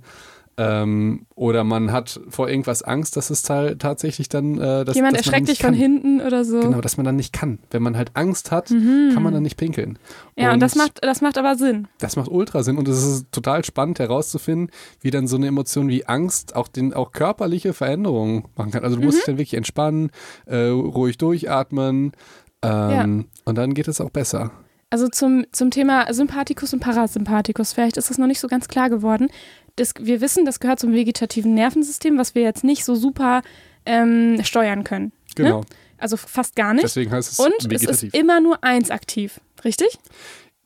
ähm, oder man hat vor irgendwas Angst, dass es ta tatsächlich dann, äh, dass, Jemand dass erschreckt dich von hinten oder so. Genau, dass man dann nicht kann. Wenn man halt Angst hat, kann man dann nicht pinkeln. ja, und, das macht, das macht aber Sinn. das macht ultra Sinn und es ist total spannend herauszufinden, wie dann so eine Emotion wie Angst auch den auch körperliche Veränderungen machen kann. Also du Mhm. musst dich dann wirklich entspannen, äh, ruhig durchatmen ähm, und dann geht es auch besser. Also zum, zum Thema Sympathikus und Parasympathikus, vielleicht ist das noch nicht so ganz klar geworden. Das, wir wissen, das gehört zum vegetativen Nervensystem, was wir jetzt nicht so super ähm, steuern können. Genau. Ne? Also fast gar nicht. Deswegen heißt es Und es vegetativ. ist immer nur eins aktiv, richtig?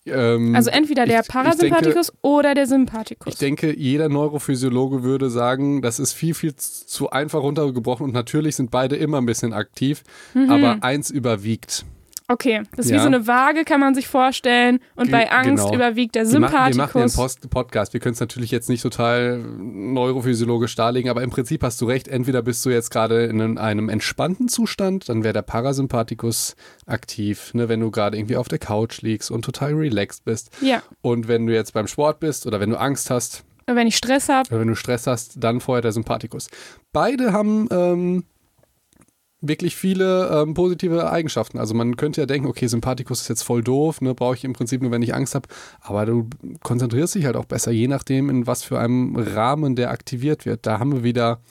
ähm, Also entweder der ich- ich Parasympathikus oder der Sympathikus. Ich denke, jeder Neurophysiologe würde sagen, das ist viel, viel zu einfach runtergebrochen und natürlich sind beide immer ein bisschen aktiv, Mhm. aber eins überwiegt. Okay, das ist wie Ja. so eine Waage, kann man sich vorstellen. Und bei Angst genau. überwiegt der Wir machen, wir machen Sympathikus. Post Podcast. Wir können es natürlich jetzt nicht total neurophysiologisch darlegen, aber im Prinzip hast du recht. Entweder bist du jetzt gerade in einem, entspannten Zustand, dann wäre der Parasympathikus aktiv, ne, wenn du gerade irgendwie auf der Couch liegst und total relaxed bist. Ja, Und wenn du jetzt beim Sport bist oder wenn du Angst hast, und wenn ich Stress habe. oder wenn du Stress hast, dann vorher der Sympathikus. Beide haben ähm, wirklich viele ähm, positive Eigenschaften. Also man könnte ja denken, okay, Sympathikus ist jetzt voll doof, ne, brauche ich im Prinzip nur, wenn ich Angst habe. Aber du konzentrierst dich halt auch besser, je nachdem, in was für einem Rahmen der aktiviert wird. Da haben wir wieder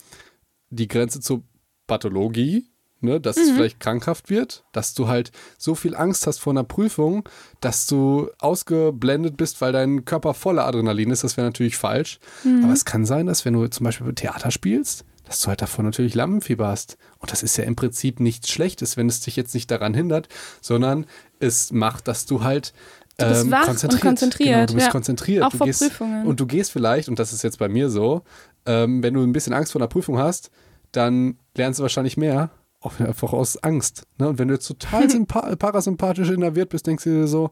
die Grenze zur Pathologie. Ne, dass es vielleicht krankhaft wird, dass du halt so viel Angst hast vor einer Prüfung, dass du ausgeblendet bist, weil dein Körper voller Adrenalin ist. Das wäre natürlich falsch. Aber es kann sein, dass wenn du zum Beispiel Theater spielst, dass du halt davor natürlich Lampenfieber hast. Und das ist ja im Prinzip nichts Schlechtes, wenn es dich jetzt nicht daran hindert, sondern es macht, dass du halt Du bist ähm, wach und konzentriert. konzentriert, Genau, du bist ja. konzentriert. Auch du vor gehst, Prüfungen. Und du gehst vielleicht, und das ist jetzt bei mir so, ähm, wenn du ein bisschen Angst vor einer Prüfung hast, dann lernst du wahrscheinlich mehr. Auch einfach aus Angst. Ne? Und wenn du jetzt total <laughs> sympa- parasympathisch innerviert bist, denkst du dir so,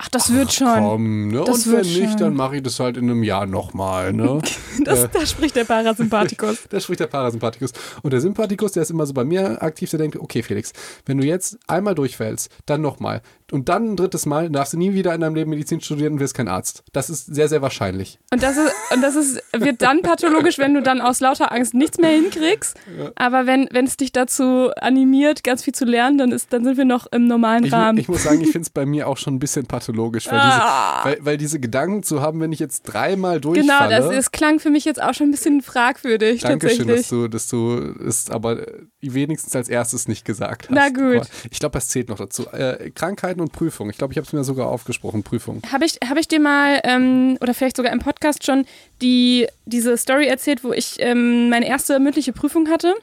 Ach, das wird schon. komm, ne? Das und wenn nicht, schon. dann mache ich das halt in einem Jahr nochmal. Ne? <laughs> Das, Äh. da spricht der Parasympathikus. <laughs> Da spricht der Parasympathikus. Und der Sympathikus, der ist immer so bei mir aktiv, der denkt, okay Felix, wenn du jetzt einmal durchfällst, dann nochmal und dann ein drittes Mal, darfst du nie wieder in deinem Leben Medizin studieren und wirst kein Arzt. Das ist sehr, sehr wahrscheinlich. Und das ist, und das ist, wird dann pathologisch, wenn du dann aus lauter Angst nichts mehr hinkriegst. Aber wenn, es dich dazu animiert, ganz viel zu lernen, dann ist, dann sind wir noch im normalen Ich, Rahmen. ich muss sagen, ich finde es bei mir auch schon ein bisschen pathologisch, weil, Ah. diese, weil, weil diese Gedanken zu haben, wenn ich jetzt dreimal genau, durchfalle. das, das klang für mich jetzt auch schon ein bisschen fragwürdig, Dankeschön, dass du, dass du es aber äh, wenigstens als erstes nicht gesagt hast. Na gut. Aber ich glaube, das zählt noch dazu. Äh, Krankheiten und Prüfung. Ich glaube, ich habe es mir sogar aufgesprochen, Prüfung. Habe ich, hab ich dir mal, ähm, oder vielleicht sogar im Podcast schon, die, diese Story erzählt, wo ich ähm, meine erste mündliche Prüfung hatte?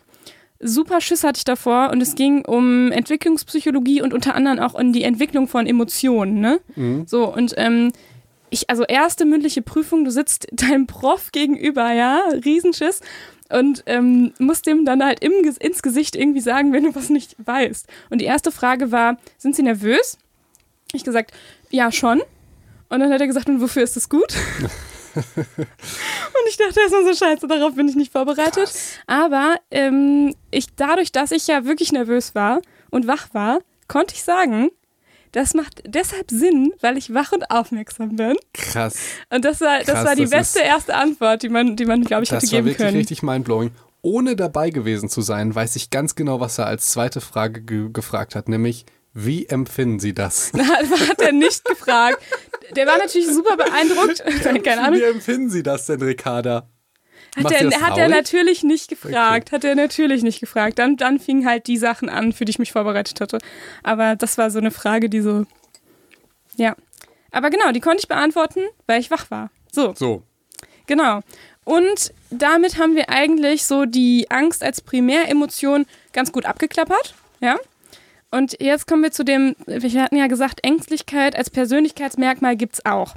Super Schiss hatte ich davor und es ging um Entwicklungspsychologie und unter anderem auch um die Entwicklung von Emotionen. Ne? Mhm. So, und ähm, ich, also erste mündliche Prüfung, du sitzt <laughs> deinem Prof gegenüber, ja, Riesenschiss und ähm, musst dem dann halt im, ins Gesicht irgendwie sagen, wenn du was nicht weißt. Und die erste Frage war, sind Sie nervös? Ich gesagt, ja, schon. Und dann hat er gesagt, und wofür ist das gut? <laughs> <laughs> und ich dachte erstmal so, scheiße, darauf bin ich nicht vorbereitet. Aber ähm, ich, dadurch, dass ich ja wirklich nervös war und wach war, konnte ich sagen, das macht deshalb Sinn, weil ich wach und aufmerksam bin. Krass. Und das war, das Krass, war die das beste erste Antwort, die man, die man glaube ich, hätte Das war geben wirklich können. richtig mindblowing. Ohne dabei gewesen zu sein, weiß ich ganz genau, was er als zweite Frage ge gefragt hat, nämlich, wie empfinden Sie <laughs> das? hat er nicht gefragt. Der war natürlich super beeindruckt. Keine Ahnung. Wie empfinden Sie das denn, Ricarda? Hat er, hat er natürlich nicht gefragt. Hat er natürlich nicht gefragt. Dann, dann fingen halt die Sachen an, für die ich mich vorbereitet hatte. Aber das war so eine Frage, die so. Ja. Aber genau, die konnte ich beantworten, weil ich wach war. So, So, genau. Und damit haben wir eigentlich so die Angst als Primäremotion ganz gut abgeklappert. Ja. Und jetzt kommen wir zu dem, wir hatten ja gesagt, Ängstlichkeit als Persönlichkeitsmerkmal gibt's auch.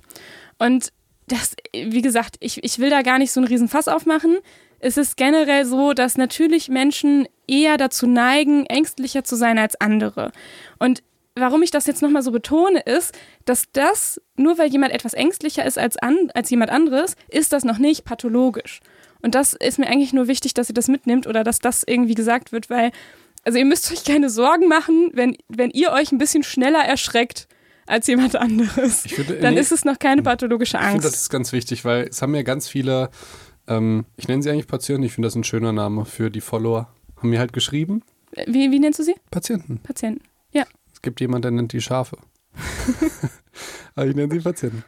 Und das, wie gesagt, ich, ich will da gar nicht so einen riesen Fass aufmachen. Es ist generell so, dass natürlich Menschen eher dazu neigen, ängstlicher zu sein als andere. Und warum ich das jetzt nochmal so betone, ist, dass das, nur weil jemand etwas ängstlicher ist als, an, als jemand anderes, ist das noch nicht pathologisch. Und das ist mir eigentlich nur wichtig, dass ihr das mitnimmt oder dass das irgendwie gesagt wird, weil, also ihr müsst euch keine Sorgen machen, wenn, wenn ihr euch ein bisschen schneller erschreckt als jemand anderes. Finde- dann nee, ist es noch keine pathologische ich finde, Angst. das ist ganz wichtig, weil es haben ja ganz viele, ähm, ich nenne sie eigentlich Patienten, ich finde das ein schöner Name für die Follower, haben mir halt geschrieben, Wie, wie nennst du sie? Patienten. Patienten. Ja. Es gibt jemanden, der nennt die Schafe. <laughs> Aber ich nenne sie Patienten.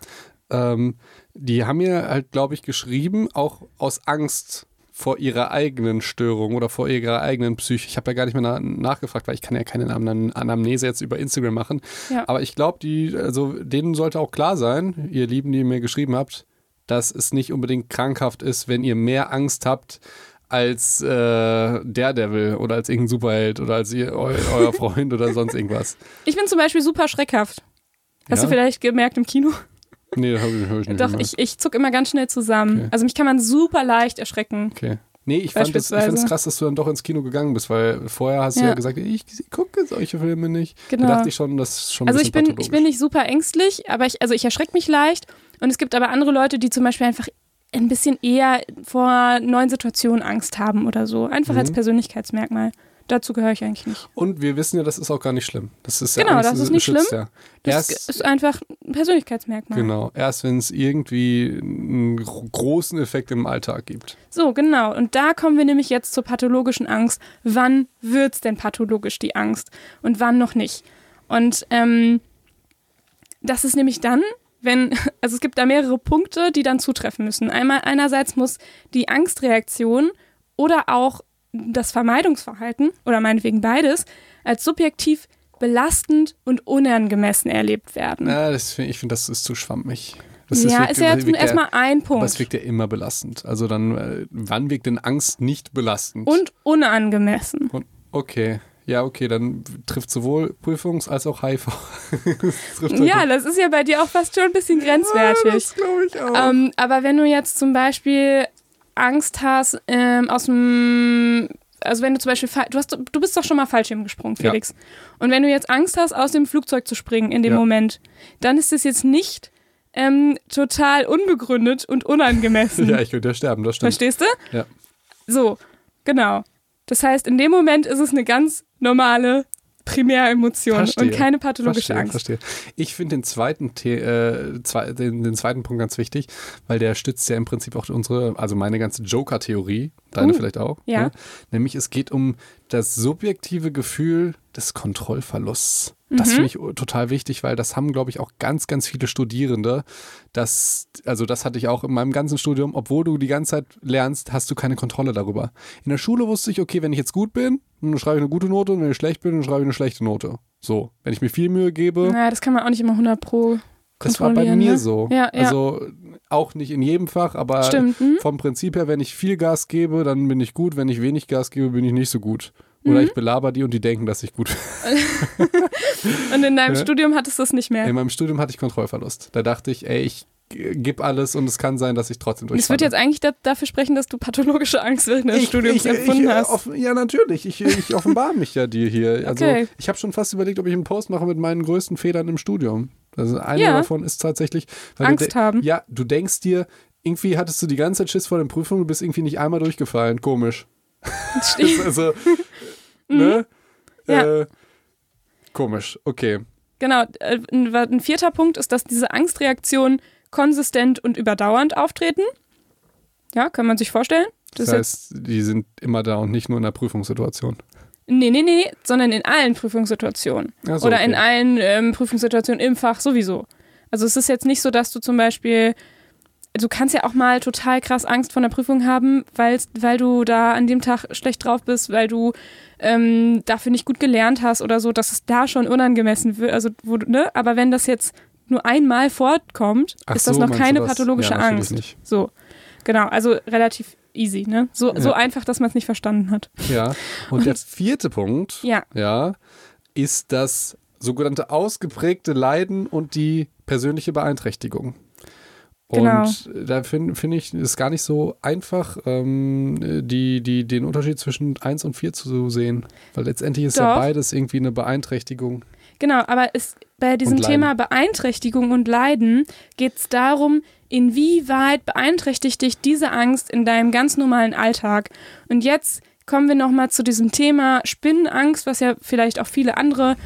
Ähm, die haben mir halt, glaube ich, geschrieben, auch aus Angst vor ihrer eigenen Störung oder vor ihrer eigenen Psyche. Ich habe ja gar nicht mehr na nachgefragt, weil ich kann ja keine Anam- Anamnese jetzt über Instagram machen. Ja. Aber ich glaube, die, also denen sollte auch klar sein, ihr Lieben, die ihr mir geschrieben habt, dass es nicht unbedingt krankhaft ist, wenn ihr mehr Angst habt als äh, Daredevil oder als irgendein Superheld oder als ihr, eu, euer Freund oder sonst irgendwas. Ich bin zum Beispiel super schreckhaft. Hast Ja? du vielleicht gemerkt im Kino? Nee, das habe ich, hab ich nicht Doch, ich, ich zuck immer ganz schnell zusammen. Okay. Also mich kann man super leicht erschrecken. Okay. Nee, ich fand es krass, dass du dann doch ins Kino gegangen bist, weil vorher hast du Ja. ja gesagt, ich, gucke solche Filme nicht. Genau. Da dachte ich schon, das ist schon ein Also ich bin, ich bin nicht super ängstlich, aber ich, also ich erschrecke mich leicht. Und es gibt aber andere Leute, die zum Beispiel einfach ein bisschen eher vor neuen Situationen Angst haben oder so. Einfach Mhm. als Persönlichkeitsmerkmal. Dazu gehöre ich eigentlich nicht. Und wir wissen ja, das ist auch gar nicht schlimm. Das ist ja Genau, Angst, das ist nicht schlimm. Ja. Das Erst, ist einfach ein Persönlichkeitsmerkmal. genau, erst wenn es irgendwie einen gro- großen Effekt im Alltag gibt. So, genau. Und da kommen wir nämlich jetzt zur pathologischen Angst. Wann wird's denn pathologisch, die Angst? Und wann noch nicht? Und ähm, das ist nämlich dann, wenn, <laughs> also es gibt da mehrere Punkte, die dann zutreffen müssen. Einmal, einerseits muss die Angstreaktion oder auch das Vermeidungsverhalten oder meinetwegen beides als subjektiv belastend und unangemessen erlebt werden. Ja, das, find- ich finde, das ist zu schwammig. Das ja, wirkt- ist ja jetzt erstmal ein Punkt. wirkt ja immer belastend. Also dann, äh, wann wirkt denn Angst nicht belastend? Und unangemessen. Und okay. Ja, okay, dann trifft sowohl Prüfungs- als auch HIV. <laughs> Das halt Ja, das ist ja bei dir auch fast schon ein bisschen grenzwertig. das glaube ich auch. Ähm, aber wenn du jetzt zum Beispiel Angst hast, ähm, aus dem, also wenn du zum Beispiel, du, hast, du bist doch schon mal Fallschirm gesprungen, Ja. Felix. Und wenn du jetzt Angst hast, aus dem Flugzeug zu springen in dem Ja. Moment, dann ist es jetzt nicht ähm, total unbegründet und unangemessen. <laughs> ja, ich könnte ja sterben, das stimmt. Verstehst du? Ja. So, genau. Das heißt, in dem Moment ist es eine ganz normale Primäremotion Verstehe. und keine pathologische Verstehe, Angst. verstehe. Ich finde den zweiten, The äh, zwei, den, den zweiten Punkt ganz wichtig, weil der stützt ja im Prinzip auch unsere, also meine ganze Joker-Theorie, deine Uh, vielleicht auch. ja. Ne? Nämlich es geht um das subjektive Gefühl des Kontrollverlusts. Das Mhm. finde ich total wichtig, weil das haben, glaube ich, auch ganz, ganz viele Studierende. Das, also das hatte ich auch in meinem ganzen Studium. Obwohl du die ganze Zeit lernst, hast du keine Kontrolle darüber. In der Schule wusste ich, okay, wenn ich jetzt gut bin, dann schreibe ich eine gute Note und wenn ich schlecht bin, dann schreibe ich eine schlechte Note. So, wenn ich mir viel Mühe gebe, Naja, das kann man auch nicht immer 100 pro Das war bei mir ne? so. Ja, ja. Also auch nicht in jedem Fach, aber Stimmt. Mhm. vom Prinzip her, wenn ich viel Gas gebe, dann bin ich gut. Wenn ich wenig Gas gebe, bin ich nicht so gut. Oder Mhm. ich belaber die und die denken, dass ich gut bin. <laughs> <laughs> Und in deinem Ja. Studium hattest du es nicht mehr. In meinem Studium hatte ich Kontrollverlust. Da dachte ich, ey, ich gib alles und es kann sein, dass ich trotzdem Das durchfalle. wird jetzt eigentlich da, dafür sprechen, dass du pathologische Angst während des Studiums empfunden ich, äh, hast. offen- ja, natürlich. Ich, ich offenbare mich ja dir hier. <laughs> Also, Okay. ich habe schon fast überlegt, ob ich einen Post mache mit meinen größten Fehlern im Studium. Also einer Ja. davon ist tatsächlich. weil Angst haben. Ja, du denkst dir, irgendwie hattest du die ganze Zeit Schiss vor den Prüfungen, du bist irgendwie nicht einmal durchgefallen. Komisch. also, ne? Mhm. Ja. Äh, komisch. Okay. Genau, äh, ein, vierter Punkt ist, dass diese Angstreaktionen konsistent und überdauernd auftreten. Ja, kann man sich vorstellen. Das, Das heißt, die sind immer da und nicht nur in der Prüfungssituation. Nee, nee, nee, sondern in allen Prüfungssituationen. So, Oder okay. in allen ähm, Prüfungssituationen im Fach sowieso. Also es ist jetzt nicht so, dass du zum Beispiel, du kannst ja auch mal total krass Angst vor einer Prüfung haben, weil du da an dem Tag schlecht drauf bist, weil du ähm, dafür nicht gut gelernt hast oder so, dass es da schon unangemessen wird. Also, wo, ne? Aber wenn das jetzt nur einmal fortkommt, Ach ist das so, noch keine das? pathologische ja, Angst. Nicht. So, genau, also relativ easy, ne? So, so Ja. einfach, dass man es nicht verstanden hat. Ja. Und, der vierte Punkt, Ja. ja, ist das sogenannte ausgeprägte Leiden und die persönliche Beeinträchtigung. Genau. Und da finde find ich es gar nicht so einfach, ähm, die, die, den Unterschied zwischen 1 und 4 zu sehen. Weil letztendlich ist ja Doch. beides irgendwie eine Beeinträchtigung. Genau, aber es, bei diesem. Thema Beeinträchtigung und Leiden geht es darum, inwieweit beeinträchtigt dich diese Angst in deinem ganz normalen Alltag. Und jetzt kommen wir nochmal zu diesem Thema Spinnenangst, was ja vielleicht auch viele andere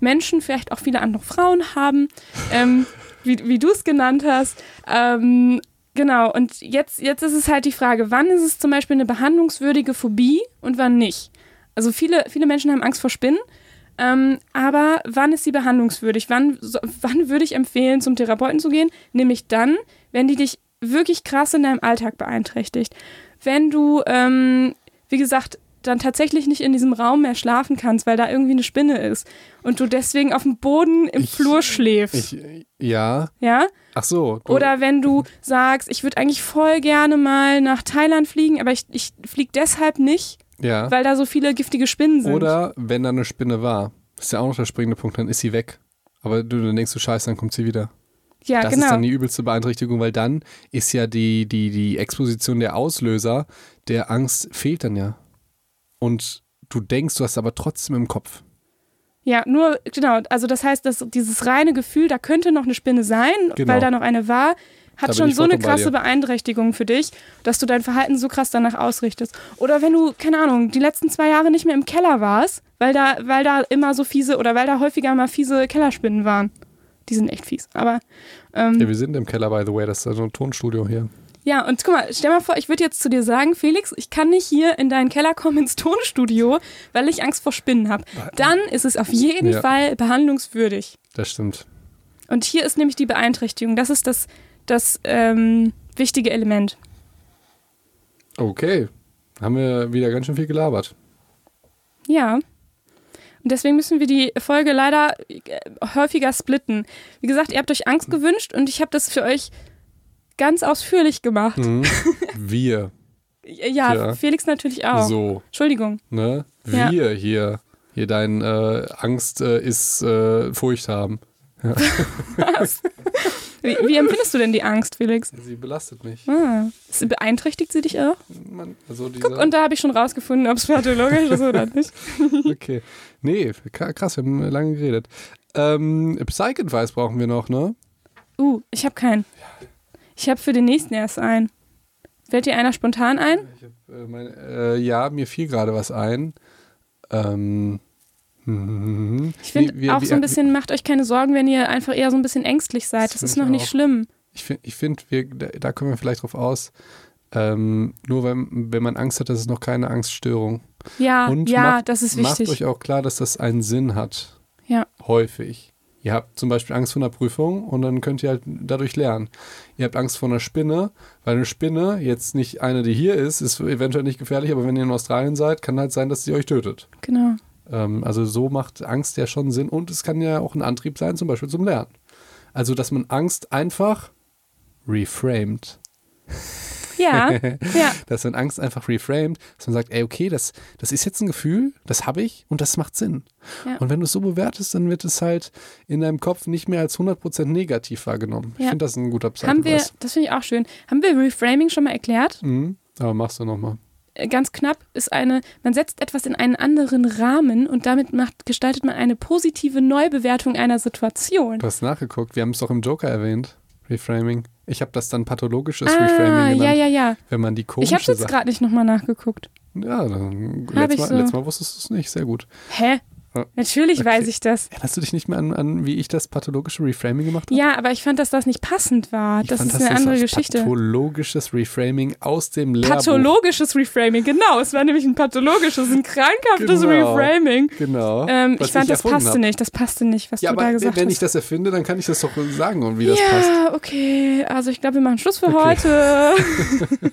Menschen, vielleicht auch viele andere Frauen haben, ähm, <laughs> wie, wie du es genannt hast. Ähm, genau, und jetzt, jetzt ist es halt die Frage, wann ist es zum Beispiel eine behandlungswürdige Phobie und wann nicht? Also viele, viele Menschen haben Angst vor Spinnen. Ähm, aber wann ist sie behandlungswürdig? Wann, so, wann würde ich empfehlen, zum Therapeuten zu gehen? Nämlich dann, wenn die dich wirklich krass in deinem Alltag beeinträchtigt. Wenn du, ähm, wie gesagt, dann tatsächlich nicht in diesem Raum mehr schlafen kannst, weil da irgendwie eine Spinne ist und du deswegen auf dem Boden im Ich- Flur schläfst. Ich, ja. ja? Ach so. du- Oder wenn du sagst, ich würde eigentlich voll gerne mal nach Thailand fliegen, aber ich, ich fliege deshalb nicht, ja. weil da so viele giftige Spinnen sind. Oder wenn da eine Spinne war, ist ja auch noch der springende Punkt, dann ist sie weg. Aber du dann denkst du, scheiße, dann kommt sie wieder. ja, das genau. ist dann die übelste Beeinträchtigung, weil dann ist ja die, die, die Exposition der Auslöser der Angst fehlt dann ja. Und du denkst, du hast aber trotzdem im Kopf. Ja, nur, genau, also das heißt, dass dieses reine Gefühl, da könnte noch eine Spinne sein, Genau. weil da noch eine war, hat schon so eine krasse. Beeinträchtigung für dich, dass du dein Verhalten so krass danach ausrichtest. Oder wenn du, keine Ahnung, die letzten zwei Jahre nicht mehr im Keller warst, weil da, weil da immer so fiese oder weil da häufiger mal fiese Kellerspinnen waren. Die sind echt fies. Aber ähm, Ja, wir sind im Keller, by the way, das ist so ein Tonstudio hier. Ja, und guck mal, stell mal vor, ich würde jetzt zu dir sagen, Felix, ich kann nicht hier in deinen Keller kommen ins Tonstudio, weil ich Angst vor Spinnen habe. Dann ist es auf jeden Ja. Fall behandlungswürdig. Das stimmt. Und hier ist nämlich die Beeinträchtigung. Das ist das, das ähm, wichtige Element. Okay. Haben wir wieder ganz schön viel gelabert. Ja. Und deswegen müssen wir die Folge leider äh, häufiger splitten. Wie gesagt, ihr habt euch Angst gewünscht und ich habe das für euch ganz ausführlich gemacht. Mhm. <laughs> Wir. Ja, Ja. Felix natürlich auch. So, Entschuldigung. ne? Ja. Wir hier. Hier dein äh, Angst äh, ist äh, Furcht haben. <laughs> Wie, wie empfindest du denn die Angst, Felix? Sie belastet mich. Ah, beeinträchtigt sie dich auch? Man, also Guck, und da habe ich schon rausgefunden, ob es pathologisch ist oder nicht. <laughs> Okay. Nee, krass, wir haben lange geredet. Ähm, Psych-Advice brauchen wir noch, ne? Uh, ich habe keinen. Ich habe für den nächsten erst einen. Fällt dir einer spontan ein? Hab, äh, meine, äh, ja, mir fiel gerade was ein. Ähm, hm, Ich finde wie- wie- auch wie- so ein bisschen, macht euch keine Sorgen, wenn ihr einfach eher so ein bisschen ängstlich seid. Das Das, ist noch nicht auch. schlimm. Ich finde, ich find, wir, da, kommen wir vielleicht drauf aus. Ähm, nur wenn, wenn man Angst hat, das ist noch keine Angststörung. Ja, Und ja, macht- das ist Macht wichtig. euch auch klar, dass das einen Sinn hat. Ja. Häufig. Ihr habt zum Beispiel Angst vor einer Prüfung und dann könnt ihr halt dadurch lernen. Ihr habt Angst vor einer Spinne, weil eine Spinne, jetzt nicht eine, die hier ist, ist eventuell nicht gefährlich, aber wenn ihr in Australien seid, kann halt sein, dass sie euch tötet. Genau. Ähm, also so macht Angst ja schon Sinn und es kann ja auch ein Antrieb sein, zum Beispiel zum Lernen. Also, dass man Angst einfach reframed. Ja, <laughs> ja. Dass man Angst einfach reframed, dass man sagt, ey, okay, das, das ist jetzt ein Gefühl, das habe ich und das macht Sinn. Ja. Und wenn du es so bewertest, dann wird es halt in deinem Kopf nicht mehr als 100% negativ wahrgenommen. Ich Ja. finde das ein guter Haben wir, das finde ich auch schön. Haben wir Reframing schon mal erklärt? Mhm. Aber machst du nochmal. Äh, Ganz knapp ist eine, man setzt etwas in einen anderen Rahmen und damit macht, gestaltet man eine positive Neubewertung einer Situation. Du hast nachgeguckt, wir haben es doch im Joker erwähnt. Reframing. Ich habe das dann pathologisches Ah, Reframing genannt, ja, ja, ja. wenn man die Ich komische habe jetzt gerade nicht nochmal nachgeguckt. Ja, dann, letztes, ich Mal, so. letztes Mal wusstest du es nicht. Sehr gut. Hä? Natürlich okay. weiß ich das. Erinnerst du dich nicht mehr an, an wie ich das pathologische Reframing gemacht habe? Ja, aber ich fand, dass das nicht passend war. Ich Das fand, ist eine das andere Geschichte. Pathologisches Reframing aus dem Lehrbuch. Pathologisches Reframing, genau. Es war nämlich ein pathologisches, ein krankhaftes Genau. Reframing. Genau. Ähm, was ich fand, das erfunden passte hab. nicht. Das passte nicht, was Ja, du da gesagt wenn hast. ich das erfinde, dann kann ich das doch sagen und wie das passt. ja, okay. Also ich glaube, wir machen Schluss für Okay. heute. <laughs>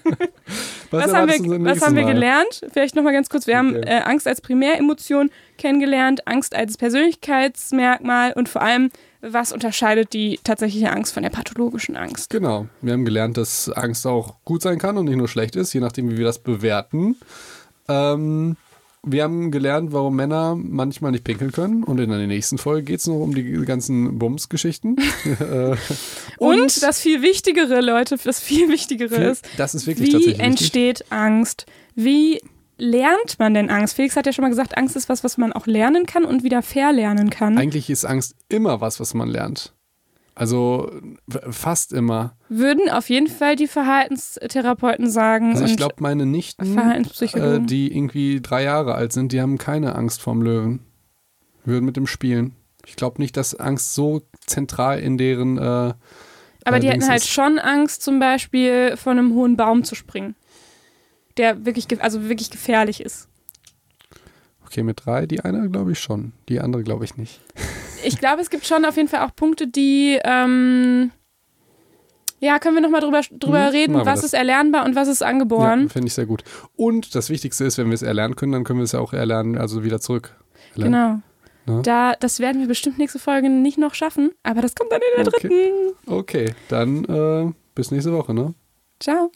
Was, haben erwartest du wir, was haben wir gelernt? Vielleicht nochmal ganz kurz. Wir haben Okay. äh, Angst als Primäremotion kennengelernt, Angst als Persönlichkeitsmerkmal und vor allem, was unterscheidet die tatsächliche Angst von der pathologischen Angst? Genau. Wir haben gelernt, dass Angst auch gut sein kann und nicht nur schlecht ist, je nachdem, wie wir das bewerten. Ähm, wir haben gelernt, warum Männer manchmal nicht pinkeln können. Und in der nächsten Folge geht es noch um die ganzen Bums-Geschichten. <laughs> <laughs> Äh, Und, das viel Wichtigere, Leute, das viel Wichtigere ist, das ist wirklich wie entsteht Angst? Wie lernt man denn Angst? Felix hat ja schon mal gesagt, Angst ist was, was man auch lernen kann und wieder verlernen kann. Eigentlich ist Angst immer was, was man lernt. Also fast immer. Würden auf jeden Fall die Verhaltenstherapeuten sagen Also ich glaube, meine Nichten, äh, die irgendwie drei Jahre alt sind, die haben keine Angst vorm Löwen. Würden mit dem spielen. Ich glaube nicht, dass Angst so zentral in deren. Äh, Aber die allerdings hätten halt ist- schon Angst, zum Beispiel von einem hohen Baum zu springen. Der wirklich, also wirklich gefährlich ist. okay, mit drei, die eine glaube ich schon. Die andere glaube ich nicht. Ich glaube, es gibt schon auf jeden Fall auch Punkte, die, ähm, ja, können wir nochmal drüber, drüber Mhm, reden, was das. ist erlernbar und was ist angeboren. Ja, finde ich sehr gut. Und das Wichtigste ist, wenn wir es erlernen können, dann können wir es ja auch erlernen, also wieder zurück. Erlernen. Genau. Ne? Da, das werden wir bestimmt nächste Folge nicht noch schaffen, aber das kommt dann in der Okay. dritten. Okay, dann äh, bis nächste Woche, ne? Ciao.